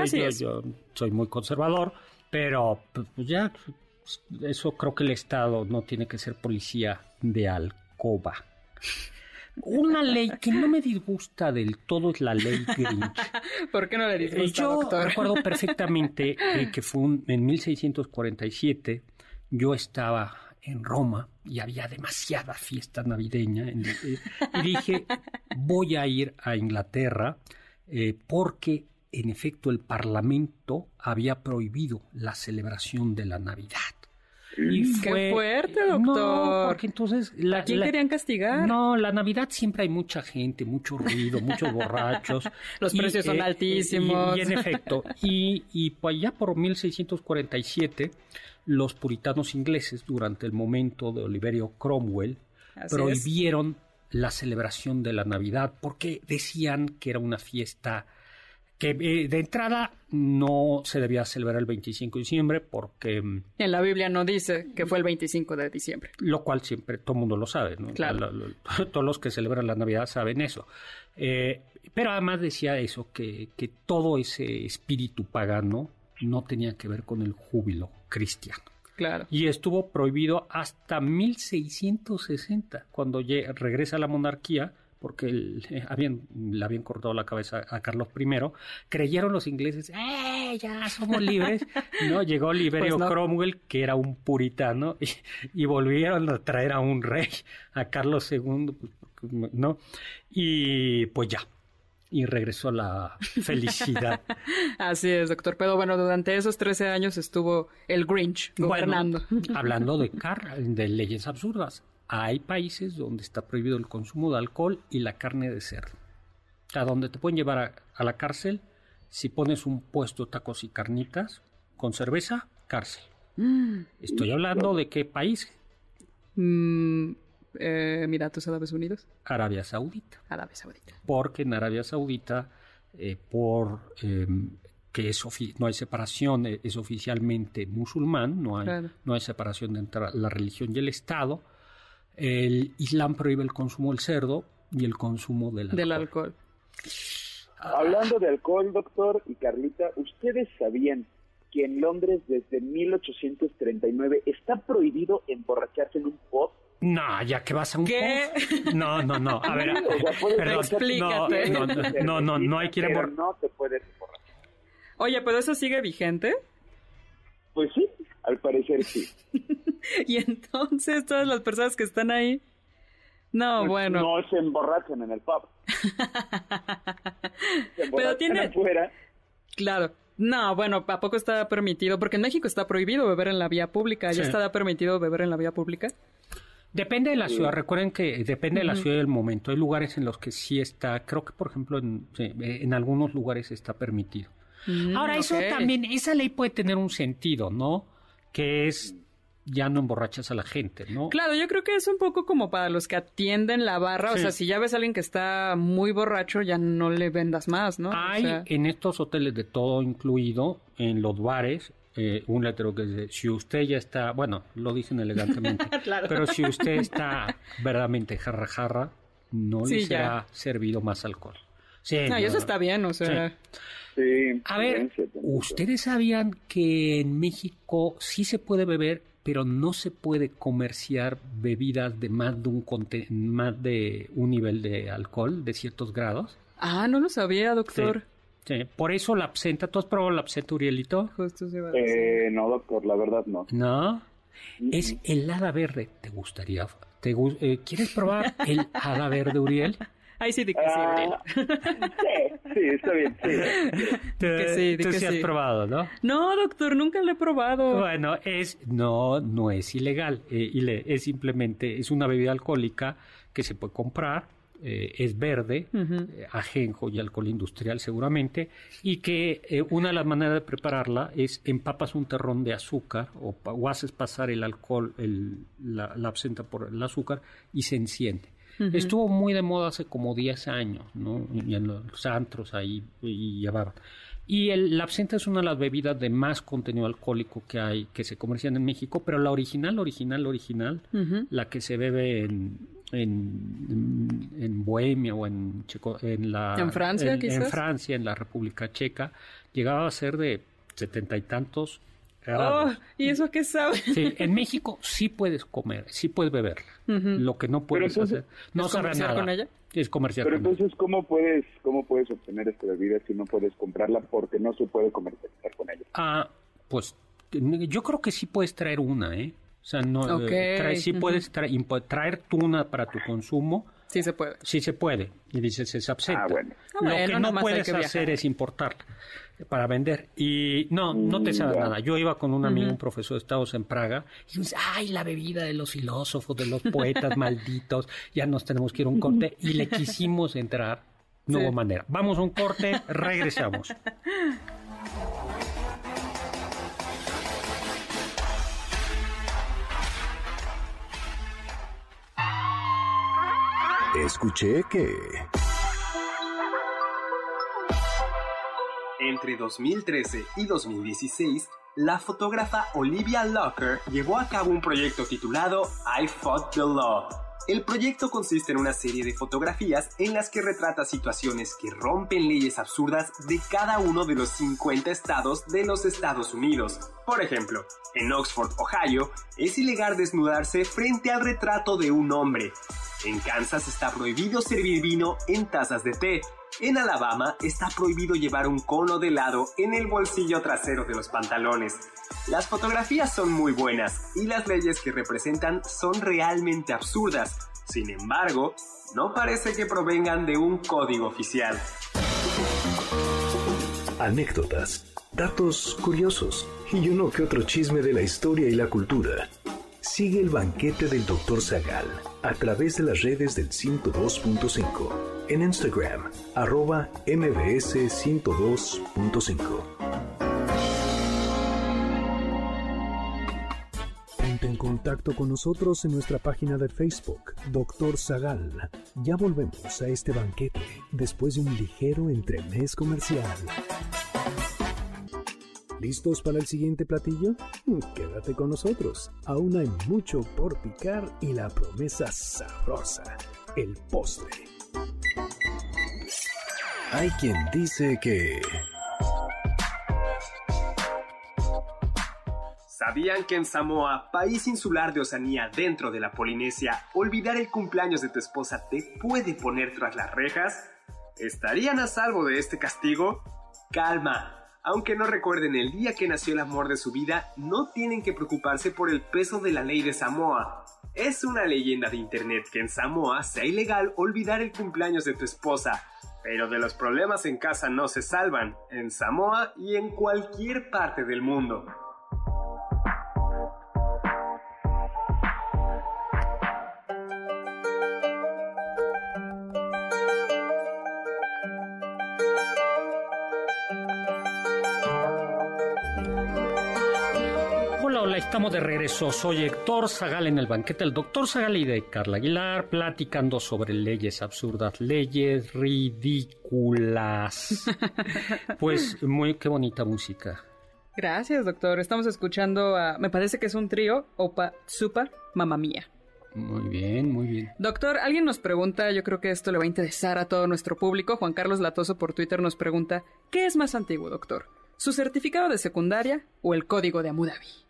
soy muy conservador, pero pues, ya, eso creo que el Estado no tiene que ser policía de alcoba. Una ley que no me disgusta del todo es la ley Grinch. ¿Por qué no le disgusta, Yo doctor? recuerdo perfectamente que fue un- en 1647, yo estaba en Roma y había demasiada fiesta navideña en- eh, y dije, voy a ir a Inglaterra eh, porque en efecto el Parlamento había prohibido la celebración de la Navidad. Y Qué fue- fuerte, No, doctor. porque entonces... La, ¿A quién la- querían castigar? no, la Navidad siempre hay mucha gente, mucho ruido, muchos borrachos. Los precios son altísimos. Y, y en efecto, y, y pues ya por 1647, los puritanos ingleses, durante el momento de Oliverio Cromwell, Así es. prohibieron la celebración de la Navidad porque decían que era una fiesta que eh, de entrada no se debía celebrar el 25 de diciembre porque mm, En la Biblia no dice que fue el 25 de diciembre. lo cual siempre todo el mundo lo sabe, ¿no? Claro. Todos los que celebran la Navidad saben eso. Eh, pero además decía eso, que, que todo ese espíritu pagano no tenía que ver con el júbilo cristiano. Claro. Y estuvo prohibido hasta 1660, cuando regresa la monarquía, porque el- eh, habían, le habían cortado la cabeza a Carlos I, creyeron los ingleses, ¡eh, ya somos libres! No, llegó Oliverio Pues no. Cromwell, que era un puritano, y, y volvieron a traer a un rey, a Carlos II, ¿no? Y pues ya, y regresó la felicidad. Así es, doctor. Pero bueno, durante esos 13 años estuvo el Grinch gobernando. Bueno, hablando de, de leyes absurdas, hay países donde está prohibido el consumo de alcohol y la carne de cerdo. Sea, donde te pueden llevar a, a la cárcel si pones un puesto de tacos y carnitas con cerveza, cárcel. Estoy hablando de qué país? Mm, eh, Emiratos Árabes Unidos, Arabia Saudita. Arabia Saudita. Porque en Arabia Saudita, eh, por eh, que es no hay separación, eh, es oficialmente musulmán, no hay, Claro. no hay separación entre la religión y el Estado. El Islam prohíbe el consumo del cerdo y el consumo del alcohol. Del alcohol. Hablando de alcohol, doctor y Carlita, ¿ustedes sabían que en Londres desde 1839 está prohibido emborracharse en un pub? No, ya que vas a un ¿Qué? pub. No, no, no. A ver, O sea, puedes perdón. Explícate. No, no, no, no, no, no hay que ir a pero embor- no te puedes emborrachar. Oye, pero eso sigue vigente. Pues sí, al parecer sí. Y entonces todas las personas que están ahí. No, Pues bueno. No se emborrachan en el pub. Se emborrachan tiene- afuera. Claro. No, bueno, ¿a poco está permitido? Porque en México está prohibido beber en la vía pública. ¿Ya Sí. está permitido beber en la vía pública? Depende de la ciudad, recuerden que depende de la ciudad y del momento. Hay lugares en los que sí está, creo que por ejemplo en, sí, eh, en algunos lugares está permitido. Mm, Ahora, eso también, esa ley puede tener un sentido, ¿no? Que es, ya no emborrachas a la gente, ¿no? Claro, yo creo que es un poco como para los que atienden la barra. O Sí. sea, si ya ves a alguien que está muy borracho, ya no le vendas más, ¿no? O Hay sea, en estos hoteles de todo incluido, en los bares, eh, un letrero que dice, si usted ya está, bueno, lo dicen elegantemente, Claro. pero si usted está verdaderamente jarra jarra, no le ya. será servido más alcohol. Sí, no, y eso está bien, o sea. Sí, A ver. ¿ustedes sabían que en México sí se puede beber, pero no se puede comerciar bebidas de más de un conte- más de un nivel de alcohol de ciertos grados? Ah, no lo sabía, doctor. Sí, por eso la absenta. ¿Tú has probado la absenta, Urielito? Justo se va a Eh, no, doctor, la verdad no. No. Es helada verde. ¿Te gustaría? ¿Te gu- eh, ¿Quieres probar el hada verde, Uriel? Ahí sí, di que sí, Ah, sí, sí, está bien. Sí. que sí, di Tú que sí has probado, ¿no? No, doctor, nunca lo he probado. Bueno, es no no es ilegal, eh, ile- es simplemente es una bebida alcohólica que se puede comprar, eh, es verde, eh, ajenjo y alcohol industrial seguramente, y que eh, una de las maneras de prepararla es empapas un terrón de azúcar o haces pasar el alcohol, el- la, la absenta por el azúcar y se enciende. Estuvo muy de moda hace como 10 años, ¿no? Y en los antros ahí y llevaban. Y el, la absenta es una de las bebidas de más contenido alcohólico que hay, que se comercian en México, pero la original, original, original, la que se bebe en, en, en Bohemia o en, Checo- en la... ¿En Francia, en, quizás? en Francia, en la República Checa, llegaba a ser de setenta y tantos. Oh, ¿Y eso qué sabe? Sí, en México sí puedes comer, sí puedes beber. Lo que no puedes entonces, hacer, no ¿es sabe comerciar nada. con ella? Es comerciar Pero con ella. entonces, ¿cómo puedes, ¿cómo puedes obtener esta bebida si no puedes comprarla porque no se puede comercializar con ella? Ah, pues yo creo que sí puedes traer una, ¿eh? O sea, no, Ok, eh, trae- sí puedes traer, traer tú una para tu consumo, Sí se puede. sí se puede. Y dices, es absenta. Ah, bueno. Ah, Lo bueno, que no puedes que hacer es importarla para vender. Y no, no te sabe ya. nada. Yo iba con un amigo, un profesor de Estados en Praga, y me dice, ay, la bebida de los filósofos, de los poetas malditos, ya nos tenemos que ir a un corte. Y le quisimos entrar, no Sí. hubo manera. Vamos a un corte, regresamos. Escuché que... Entre 2013 y 2016, la fotógrafa Olivia Locker llevó a cabo un proyecto titulado I Fought the Law. El proyecto consiste en una serie de fotografías en las que retrata situaciones que rompen leyes absurdas de cada uno de los 50 estados de los Estados Unidos. Por ejemplo, en Oxford, Ohio, es ilegal desnudarse frente al retrato de un hombre. En Kansas está prohibido servir vino en tazas de té. En Alabama está prohibido llevar un cono de helado en el bolsillo trasero de los pantalones. Las fotografías son muy buenas y las leyes que representan son realmente absurdas. Sin embargo, no parece que provengan de un código oficial. Anécdotas, datos curiosos y uno que otro chisme de la historia y la cultura. Sigue el banquete del Dr. Zagal a través de las redes del 102.5. En Instagram, arroba mbs 102.5. Ponte en contacto con nosotros en nuestra página de Facebook, Dr. Zagal. Ya volvemos a este banquete después de un ligero entremés comercial. ¿Listos para el siguiente platillo? Mm, Quédate con nosotros. Aún hay mucho por picar y la promesa sabrosa, el postre. Hay quien dice que... ¿Sabían que en Samoa, país insular de Oceanía dentro de la Polinesia, olvidar el cumpleaños de tu esposa te puede poner tras las rejas? ¿Estarían a salvo de este castigo? Calma. Aunque no recuerden el día que nació el amor de su vida, no tienen que preocuparse por el peso de la ley de Samoa. Es una leyenda de internet que en Samoa sea ilegal olvidar el cumpleaños de tu esposa, pero de los problemas en casa no se salvan, en Samoa y en cualquier parte del mundo. Estamos de regreso. Soy Héctor Zagal en el banquete del doctor Zagal y de Carla Aguilar, platicando sobre leyes absurdas, leyes ridículas. Pues muy, qué bonita música. Gracias, doctor. Estamos escuchando a... Me parece que es un trío, Opa Super Mamma Mía. Muy bien, muy bien. Doctor, alguien nos pregunta, yo creo que esto le va a interesar a todo nuestro público. Juan Carlos Latoso por Twitter nos pregunta, ¿qué es más antiguo, doctor? ¿Su certificado de secundaria o el código de Abu Dhabi?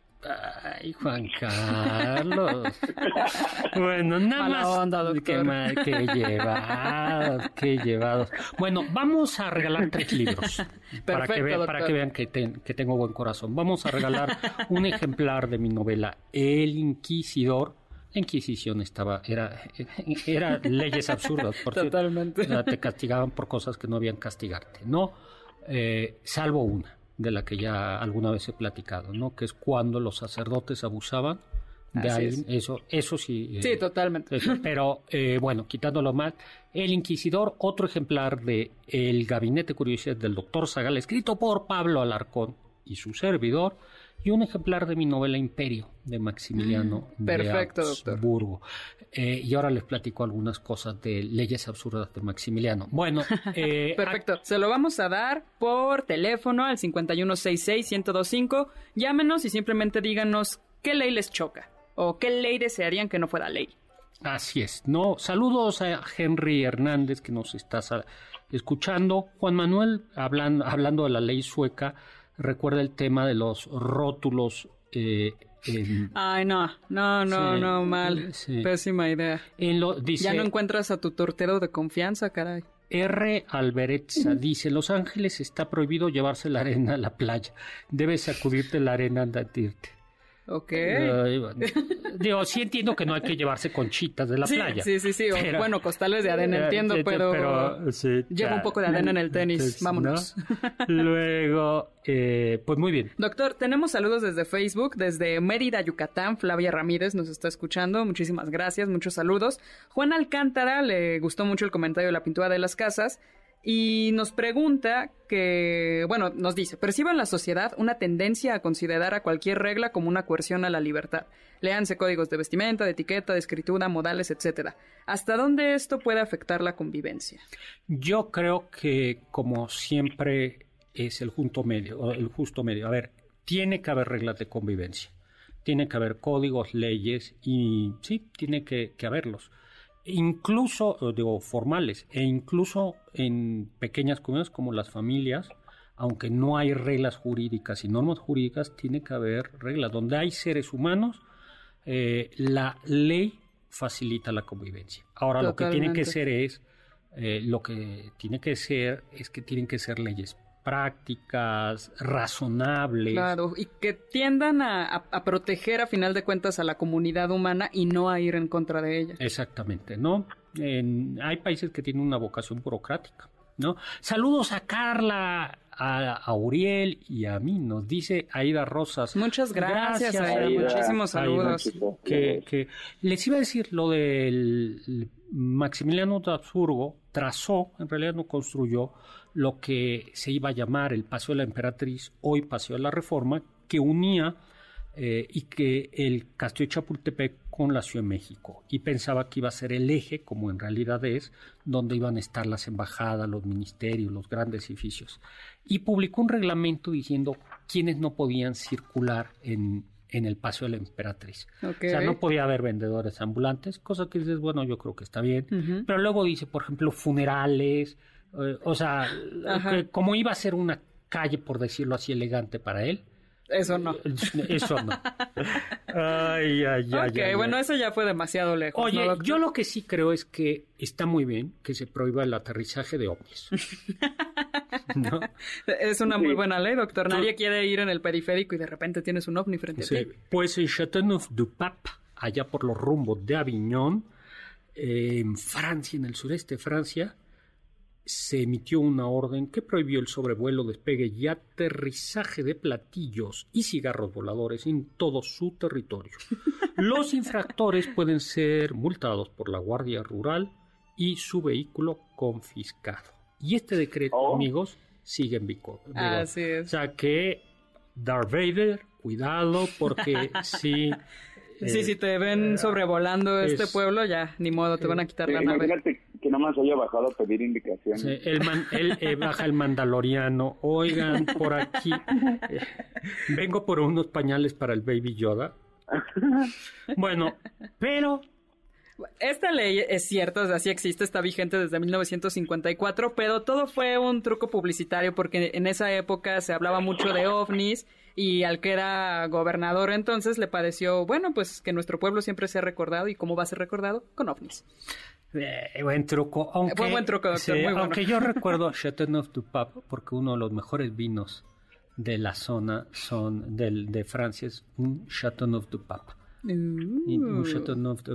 Ay, Juan Carlos. Bueno, nada más. onda. Qué, mal, qué llevados, qué llevados. Bueno, vamos a regalar tres libros. para, que vean, para que vean que, ten- que tengo buen corazón. Vamos a regalar un ejemplar de mi novela El Inquisidor. La Inquisición estaba, era, era leyes absurdas. Por cierto. Totalmente. O sea, te castigaban por cosas que no habían castigarte, ¿no? Eh, salvo una, de la que ya alguna vez he platicado, ¿no? Que es cuando los sacerdotes abusaban de Así alguien. Eso, eso sí. eh, Sí, totalmente. eso, pero eh, bueno, quitándolo más, El Inquisidor, otro ejemplar de El Gabinete de Curiosidades del Doctor Zagal, escrito por Pablo Alarcón y su servidor, y un ejemplar de mi novela Imperio de Maximiliano Mm, perfecto, de. Habsburgo. Eh, y ahora les platico algunas cosas de leyes absurdas de Maximiliano. Bueno, eh, Perfecto. Se lo vamos a dar por teléfono al 5166-1025. Llámenos y simplemente díganos qué ley les choca o qué ley desearían que no fuera ley. Así es. No, saludos a Henry Hernández que nos está escuchando. Juan Manuel, hablan- hablando de la ley sueca, recuerda el tema de los rótulos eh, en, Ay, no, no, no, Sí, no, mal. sí. Pésima idea. en lo dice Ya no encuentras a tu tortero de confianza, caray. R. Alberetza dice, Los Ángeles está prohibido llevarse la arena a la playa. Debes sacudirte la arena antes de irte. Ok. Digo, sí entiendo que no hay que llevarse conchitas de la sí, playa. sí, sí, sí. O, Pero- bueno, costales de arena, Eh, entiendo, sí, sí, pero, sí, lleva ya. un poco de arena en el tenis. Entonces, Vámonos. ¿no? Luego, eh, pues muy bien. Doctor, tenemos saludos desde Facebook, desde Mérida, Yucatán. Flavia Ramírez nos está escuchando. Muchísimas gracias, muchos saludos. Juan Alcántara le gustó mucho el comentario de la pintura de las casas y nos pregunta que, bueno, nos dice, perciba en la sociedad una tendencia a considerar a cualquier regla como una coerción a la libertad. Léanse códigos de vestimenta, de etiqueta, de escritura, modales, etcétera. ¿Hasta dónde esto puede afectar la convivencia? Yo creo que, como siempre, es el justo medio. El justo medio. A ver, tiene que haber reglas de convivencia. Tiene que haber códigos, leyes y sí, tiene que haberlos. Incluso, digo, formales, e incluso en pequeñas comunidades como las familias, aunque no hay reglas jurídicas y normas jurídicas, tiene que haber reglas. Donde hay seres humanos, eh, la ley facilita la convivencia. Ahora, lo que tiene que ser es, eh, lo que tiene que ser es que tienen que ser leyes prácticas, razonables. Claro, y que tiendan a, a- a proteger a final de cuentas a la comunidad humana y no a ir en contra de ella. Exactamente, ¿no? En- hay países que tienen una vocación burocrática, ¿no? Saludos a Carla, a, a Uriel y a mí, nos dice Aida Rosas. Muchas gracias, Aida, Aida. muchísimos saludos. Aida, que, que les iba a decir lo del Maximiliano de Habsburgo trazó, en realidad no construyó lo que se iba a llamar el Paseo de la Emperatriz, hoy Paseo de la Reforma, que unía eh, y que el Castillo de Chapultepec con la Ciudad de México y pensaba que iba a ser el eje, como en realidad es, donde iban a estar las embajadas, los ministerios, los grandes edificios. Y publicó un reglamento diciendo quiénes no podían circular en, en el Paseo de la Emperatriz. Ok. O sea, no podía haber vendedores ambulantes, cosa que dices, bueno, yo creo que está bien. Pero luego dice, por ejemplo, funerales, eh, o sea, Ajá. como iba a ser una calle, por decirlo así, elegante para él, Eso no. eso no. Ay, ay, ay. ok, ay, bueno, ay. eso ya fue demasiado lejos. Oye, yo lo que sí creo es que está muy bien que se prohíba el aterrizaje de ovnis. ¿No? Es una muy buena ley, doctor. Nadie quiere ir en el periférico y de repente tienes un ovni frente a ti. pues en Châteauneuf-du-Pape, allá por los rumbos de Aviñón, eh, en Francia, en el sureste de Francia, se emitió una orden que prohibió el sobrevuelo, despegue y aterrizaje de platillos y cigarros voladores en todo su territorio. Los infractores pueden ser multados por la Guardia Rural y su vehículo confiscado. Y este decreto, Oh. amigos, sigue en vigor. Así O es. sea que Darth Vader, cuidado, porque. Sí, eh, si te ven sobrevolando este es- pueblo, ya, ni modo, te van a quitar la nave. Imagínate que nomás haya bajado a pedir indicaciones. sí, man- él, eh, baja el mandaloriano. Oigan, por aquí. eh, vengo por unos pañales para el Baby Yoda. Bueno, pero Esta ley es cierta, o sea, sí existe, está vigente desde 1954, pero todo fue un truco publicitario porque en esa época se hablaba mucho de ovnis Y al que era gobernador entonces le pareció, bueno, pues que nuestro pueblo siempre se ha recordado y cómo va a ser recordado con ovnis. Eh, buen truco. Aunque, buen, buen truco, doctor, sí, muy bueno. Aunque yo recuerdo Chateauneuf du Pape, porque uno de los mejores vinos de la zona son del, de Francia, es un Chateauneuf du-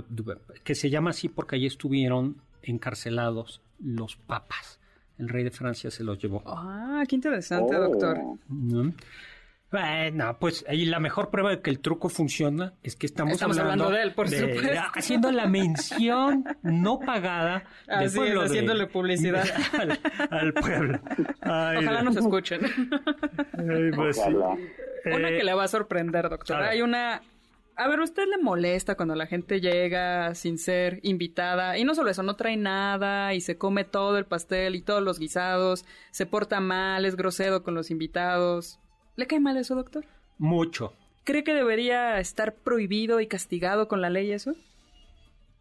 du Pape, que se llama así porque allí estuvieron encarcelados los papas. El rey de Francia se los llevó. Ah, qué interesante, Oh. doctor. ¿no? Bueno, pues ahí la mejor prueba de que el truco funciona es que estamos, Estamos hablando de él, por supuesto. haciendo la mención no pagada del Así es, de- haciéndole publicidad. al, al pueblo. Ay, Ojalá nos escuchen. ay, pues. Una Eh, que le va a sorprender, doctor. a ver. Hay una... A ver, ¿usted le molesta cuando la gente llega sin ser invitada? Y no solo eso, no trae nada y se come todo el pastel y todos los guisados, se porta mal, es grosero con los invitados. ¿Le cae mal eso, doctor? Mucho. ¿Cree que debería estar prohibido y castigado con la ley eso?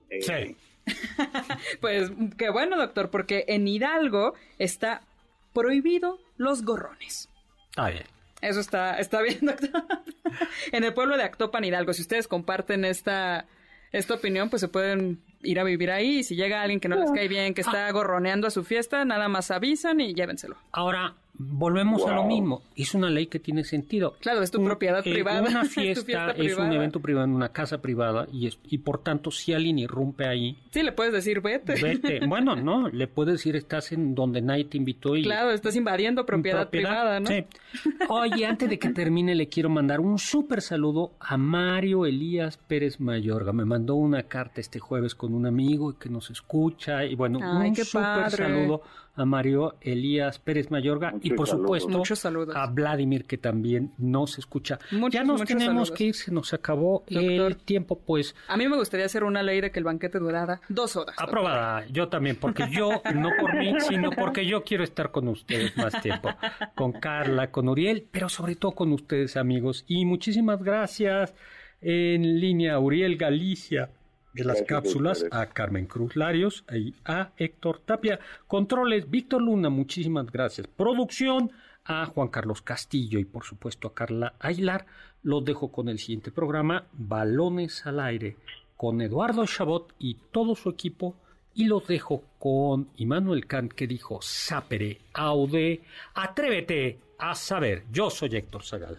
Eh, Sí. Pues qué bueno, doctor, porque en Hidalgo está prohibido los gorrones. Está bien. Eso está, está bien, doctor. en el pueblo de Actopan, Hidalgo, si ustedes comparten esta, esta opinión, pues se pueden ir a vivir ahí. Y si llega alguien que no les cae bien, que está gorroneando a su fiesta, nada más avisan y llévenselo. Ahora, volvemos a lo mismo. Es una ley que tiene sentido. Claro, es tu Un- propiedad eh, privada. Una fiesta, fiesta es un evento privado en una casa privada y, es- y por tanto, si alguien irrumpe ahí, Sí, le puedes decir, vete. vete. bueno, no, le puedes decir estás en donde nadie te invitó y Claro, estás invadiendo propiedad, privada, ¿no? Sí. Oye, antes de que termine, le quiero mandar un súper saludo a Mario Elías Pérez Mayorga. Me mandó una carta este jueves con un amigo que nos escucha. Y bueno, Ay, un súper saludo a Mario Elías Pérez Mayorga. y por saludos. supuesto, Muchos saludos. a Vladimir, que también nos escucha. Muchos, ya nos tenemos saludos. que ir, se nos acabó el tiempo, pues. A mí me gustaría hacer una ley de que el banquete durara dos horas. doctor. Aprobada, yo también, porque yo, no por mí, sino porque yo quiero estar con ustedes más tiempo, con Carla, con Uriel, pero sobre todo con ustedes, amigos. Y muchísimas gracias en línea Uriel Galicia de las Gracias cápsulas, a Carmen Cruz Larios y a Héctor Tapia. Controles, Víctor Luna, muchísimas gracias. Producción, a Juan Carlos Castillo y por supuesto a Carla Ailar. Los dejo con el siguiente programa, Balones al Aire, con Eduardo Chabot y todo su equipo. Y los dejo con Immanuel Kant que dijo, Sapere, Aude, atrévete a saber. Yo soy Héctor Zagal.